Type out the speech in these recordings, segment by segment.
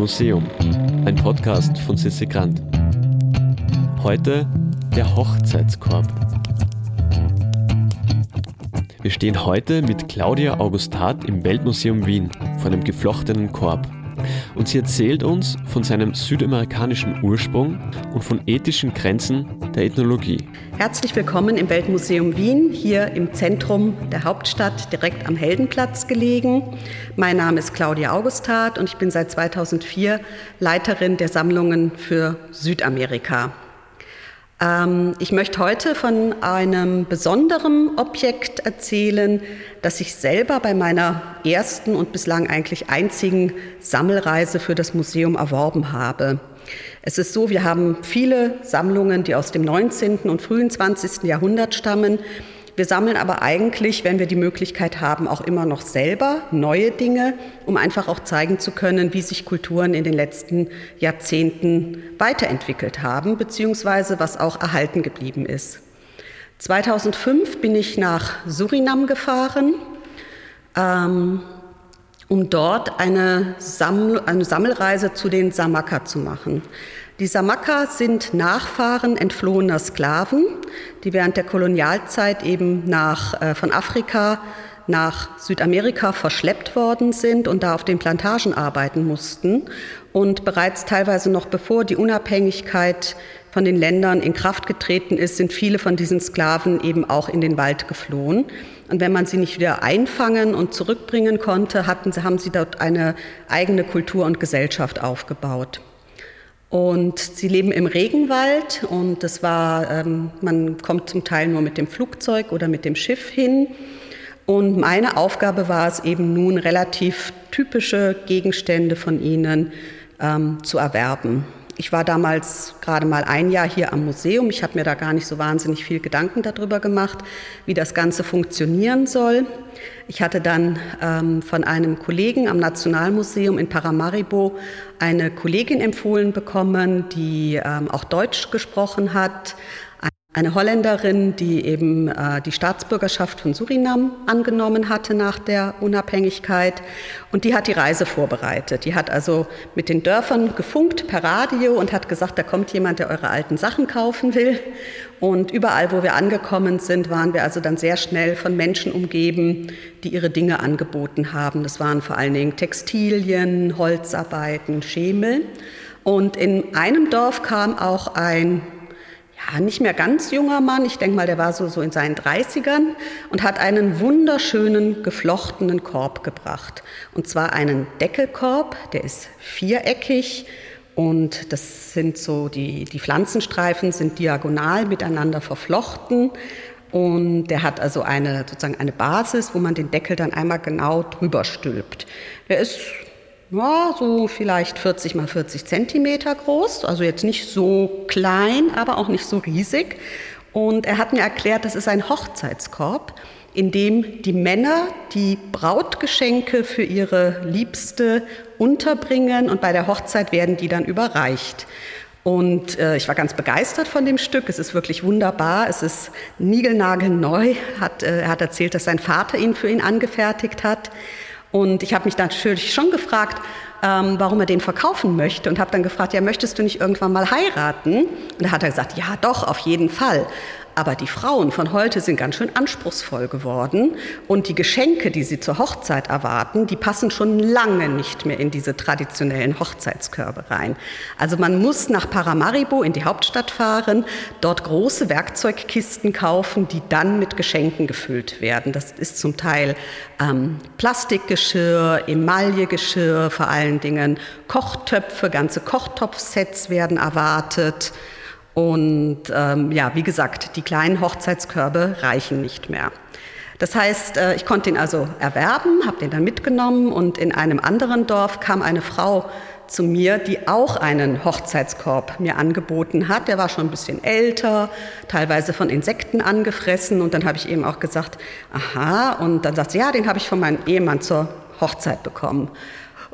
Museum, ein Podcast von Sissi Grant. Heute der Hochzeitskorb. Wir stehen heute mit Claudia Augustat im Weltmuseum Wien vor einem geflochtenen Korb. Und sie erzählt uns von seinem südamerikanischen Ursprung und von ethischen Grenzen der Ethnologie. Herzlich willkommen im Weltmuseum Wien, hier im Zentrum der Hauptstadt, direkt am Heldenplatz gelegen. Mein Name ist Claudia Augustat und ich bin seit 2004 Leiterin der Sammlungen für Südamerika. Ähm, ich möchte heute von einem besonderen Objekt erzählen, das ich selber bei meiner ersten und bislang eigentlich einzigen Sammelreise für das Museum erworben habe. Es ist so, wir haben viele Sammlungen, die aus dem 19. und frühen 20. Jahrhundert stammen. Wir sammeln aber eigentlich, wenn wir die Möglichkeit haben, auch immer noch selber neue Dinge, um einfach auch zeigen zu können, wie sich Kulturen in den letzten Jahrzehnten weiterentwickelt haben, beziehungsweise was auch erhalten geblieben ist. 2005 bin ich nach Surinam gefahren, ähm, um dort eine, Samml eine Sammelreise zu den Samaka zu machen. Die Samaka sind Nachfahren entflohener Sklaven, die während der Kolonialzeit eben nach, äh, von Afrika nach Südamerika verschleppt worden sind und da auf den Plantagen arbeiten mussten. Und bereits teilweise noch bevor die Unabhängigkeit von den Ländern in Kraft getreten ist, sind viele von diesen Sklaven eben auch in den Wald geflohen. Und wenn man sie nicht wieder einfangen und zurückbringen konnte, hatten, haben sie dort eine eigene Kultur und Gesellschaft aufgebaut. Und sie leben im Regenwald und das war, ähm, man kommt zum Teil nur mit dem Flugzeug oder mit dem Schiff hin. Und meine Aufgabe war es eben nun, relativ typische Gegenstände von ihnen ähm, zu erwerben. Ich war damals gerade mal ein Jahr hier am Museum. Ich habe mir da gar nicht so wahnsinnig viel Gedanken darüber gemacht, wie das Ganze funktionieren soll. Ich hatte dann ähm, von einem Kollegen am Nationalmuseum in Paramaribo eine Kollegin empfohlen bekommen, die ähm, auch Deutsch gesprochen hat, eine Holländerin, die eben äh, die Staatsbürgerschaft von Surinam angenommen hatte nach der Unabhängigkeit. Und die hat die Reise vorbereitet. Die hat also mit den Dörfern gefunkt per Radio und hat gesagt, da kommt jemand, der eure alten Sachen kaufen will. Und überall, wo wir angekommen sind, waren wir also dann sehr schnell von Menschen umgeben, die ihre Dinge angeboten haben. Das waren vor allen Dingen Textilien, Holzarbeiten, Schemel. Und in einem Dorf kam auch ein ja, nicht mehr ganz junger Mann, ich denke mal, der war so, so in seinen 30ern und hat einen wunderschönen geflochtenen Korb gebracht. Und zwar einen Deckelkorb, der ist viereckig und das sind so, die, die Pflanzenstreifen sind diagonal miteinander verflochten. Und der hat also eine, sozusagen eine Basis, wo man den Deckel dann einmal genau drüber stülpt. Der ist ja, so vielleicht 40 mal 40 Zentimeter groß, also jetzt nicht so klein, aber auch nicht so riesig. Und er hat mir erklärt, das ist ein Hochzeitskorb, in dem die Männer die Brautgeschenke für ihre Liebste unterbringen und bei der Hochzeit werden die dann überreicht. Und äh, ich war ganz begeistert von dem Stück. Es ist wirklich wunderbar. Es ist niegelnagelneu. Hat, äh, er hat erzählt, dass sein Vater ihn für ihn angefertigt hat. Und ich habe mich natürlich schon gefragt, ähm, warum er den verkaufen möchte und habe dann gefragt, ja, möchtest du nicht irgendwann mal heiraten? Und da hat er gesagt, ja, doch, auf jeden Fall. Aber die Frauen von heute sind ganz schön anspruchsvoll geworden und die Geschenke, die sie zur Hochzeit erwarten, die passen schon lange nicht mehr in diese traditionellen Hochzeitskörbe rein. Also man muss nach Paramaribo in die Hauptstadt fahren, dort große Werkzeugkisten kaufen, die dann mit Geschenken gefüllt werden. Das ist zum Teil ähm, Plastikgeschirr, Emaillegeschirr, vor allen Dingen Kochtöpfe, ganze Kochtopfsets werden erwartet. Und ähm, ja, wie gesagt, die kleinen Hochzeitskörbe reichen nicht mehr. Das heißt, äh, ich konnte ihn also erwerben, habe den dann mitgenommen und in einem anderen Dorf kam eine Frau zu mir, die auch einen Hochzeitskorb mir angeboten hat. Der war schon ein bisschen älter, teilweise von Insekten angefressen. Und dann habe ich eben auch gesagt, aha. Und dann sagt sie, ja, den habe ich von meinem Ehemann zur Hochzeit bekommen.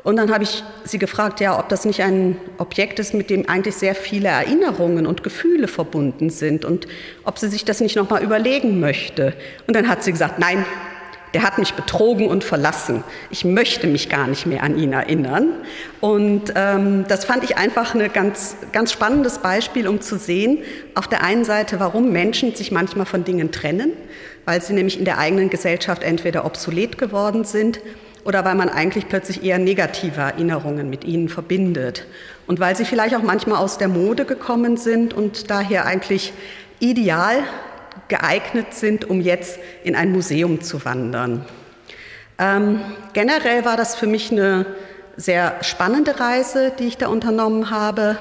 Und dann habe ich sie gefragt, ja, ob das nicht ein Objekt ist, mit dem eigentlich sehr viele Erinnerungen und Gefühle verbunden sind und ob sie sich das nicht nochmal überlegen möchte. Und dann hat sie gesagt, nein, der hat mich betrogen und verlassen. Ich möchte mich gar nicht mehr an ihn erinnern. Und ähm, das fand ich einfach ein ganz, ganz spannendes Beispiel, um zu sehen, auf der einen Seite, warum Menschen sich manchmal von Dingen trennen, weil sie nämlich in der eigenen Gesellschaft entweder obsolet geworden sind oder weil man eigentlich plötzlich eher negative Erinnerungen mit ihnen verbindet. Und weil sie vielleicht auch manchmal aus der Mode gekommen sind und daher eigentlich ideal geeignet sind, um jetzt in ein Museum zu wandern. Ähm, generell war das für mich eine sehr spannende Reise, die ich da unternommen habe.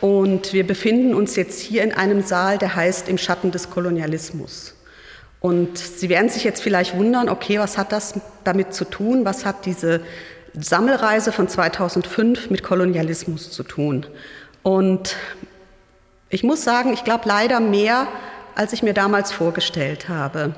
Und wir befinden uns jetzt hier in einem Saal, der heißt Im Schatten des Kolonialismus. Und Sie werden sich jetzt vielleicht wundern, okay, was hat das damit zu tun? Was hat diese Sammelreise von 2005 mit Kolonialismus zu tun? Und ich muss sagen, ich glaube leider mehr, als ich mir damals vorgestellt habe.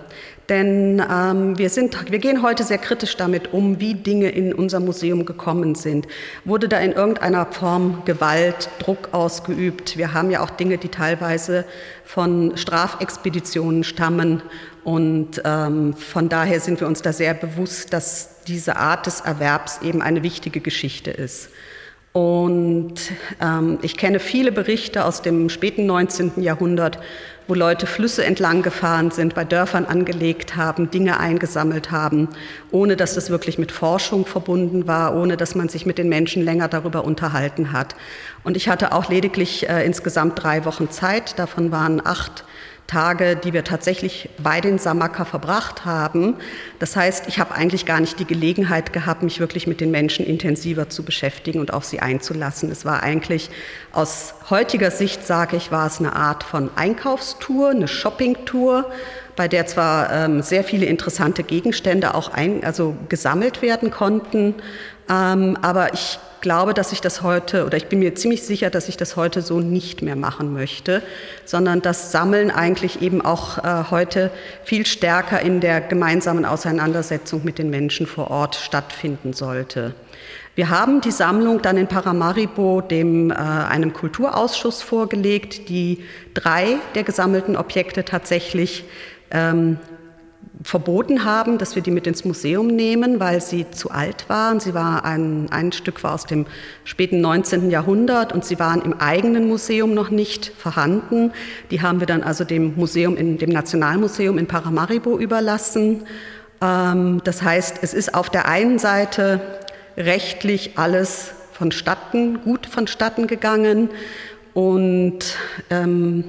Denn ähm, wir, sind, wir gehen heute sehr kritisch damit um, wie Dinge in unser Museum gekommen sind. Wurde da in irgendeiner Form Gewalt, Druck ausgeübt? Wir haben ja auch Dinge, die teilweise von Strafexpeditionen stammen. Und ähm, von daher sind wir uns da sehr bewusst, dass diese Art des Erwerbs eben eine wichtige Geschichte ist. Und ähm, ich kenne viele Berichte aus dem späten 19. Jahrhundert, wo Leute Flüsse entlang gefahren sind, bei Dörfern angelegt haben, Dinge eingesammelt haben, ohne dass das wirklich mit Forschung verbunden war, ohne dass man sich mit den Menschen länger darüber unterhalten hat. Und ich hatte auch lediglich äh, insgesamt drei Wochen Zeit, davon waren acht Tage, die wir tatsächlich bei den Samaka verbracht haben. Das heißt, ich habe eigentlich gar nicht die Gelegenheit gehabt, mich wirklich mit den Menschen intensiver zu beschäftigen und auf sie einzulassen. Es war eigentlich aus heutiger Sicht, sage ich, war es eine Art von Einkaufstour, eine Shoppingtour, bei der zwar ähm, sehr viele interessante Gegenstände auch ein, also gesammelt werden konnten, ähm, aber ich glaube, dass ich das heute, oder ich bin mir ziemlich sicher, dass ich das heute so nicht mehr machen möchte, sondern das Sammeln eigentlich eben auch äh, heute viel stärker in der gemeinsamen Auseinandersetzung mit den Menschen vor Ort stattfinden sollte. Wir haben die Sammlung dann in Paramaribo dem, äh, einem Kulturausschuss vorgelegt, die drei der gesammelten Objekte tatsächlich ähm, verboten haben, dass wir die mit ins Museum nehmen, weil sie zu alt waren. Sie war ein, ein Stück war aus dem späten 19. Jahrhundert und sie waren im eigenen Museum noch nicht vorhanden. Die haben wir dann also dem Museum, in, dem Nationalmuseum in Paramaribo überlassen. Ähm, das heißt, es ist auf der einen Seite rechtlich alles vonstatten, gut vonstatten gegangen. Und ähm,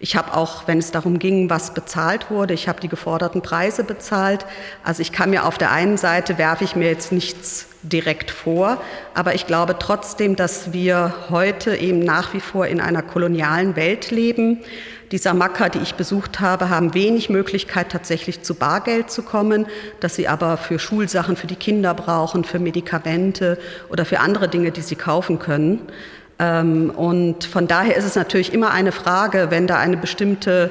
ich habe auch, wenn es darum ging, was bezahlt wurde, ich habe die geforderten Preise bezahlt. Also ich kann mir auf der einen Seite werfe ich mir jetzt nichts direkt vor, aber ich glaube trotzdem, dass wir heute eben nach wie vor in einer kolonialen Welt leben. Die Samaka, die ich besucht habe, haben wenig Möglichkeit, tatsächlich zu Bargeld zu kommen, dass sie aber für Schulsachen für die Kinder brauchen, für Medikamente oder für andere Dinge, die sie kaufen können. Ähm, und von daher ist es natürlich immer eine Frage, wenn da eine bestimmte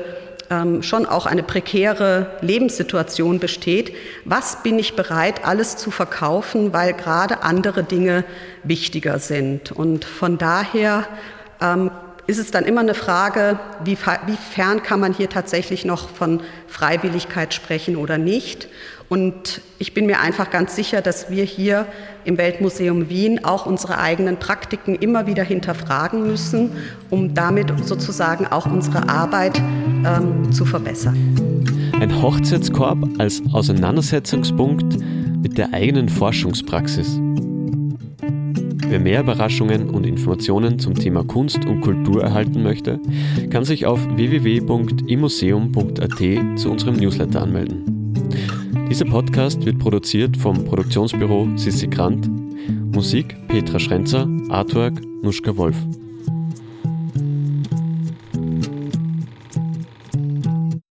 ähm, schon auch eine prekäre Lebenssituation besteht, was bin ich bereit, alles zu verkaufen, weil gerade andere Dinge wichtiger sind. Und von daher ähm, ist es dann immer eine Frage, wie, wie fern kann man hier tatsächlich noch von Freiwilligkeit sprechen oder nicht. Und ich bin mir einfach ganz sicher, dass wir hier im Weltmuseum Wien auch unsere eigenen Praktiken immer wieder hinterfragen müssen, um damit sozusagen auch unsere Arbeit ähm, zu verbessern. Ein Hochzeitskorb als Auseinandersetzungspunkt mit der eigenen Forschungspraxis. Wer mehr Überraschungen und Informationen zum Thema Kunst und Kultur erhalten möchte, kann sich auf www.imuseum.at zu unserem Newsletter anmelden. Dieser Podcast wird produziert vom Produktionsbüro Sissi Grant, Musik Petra Schrenzer, Artwork Nuschka Wolf.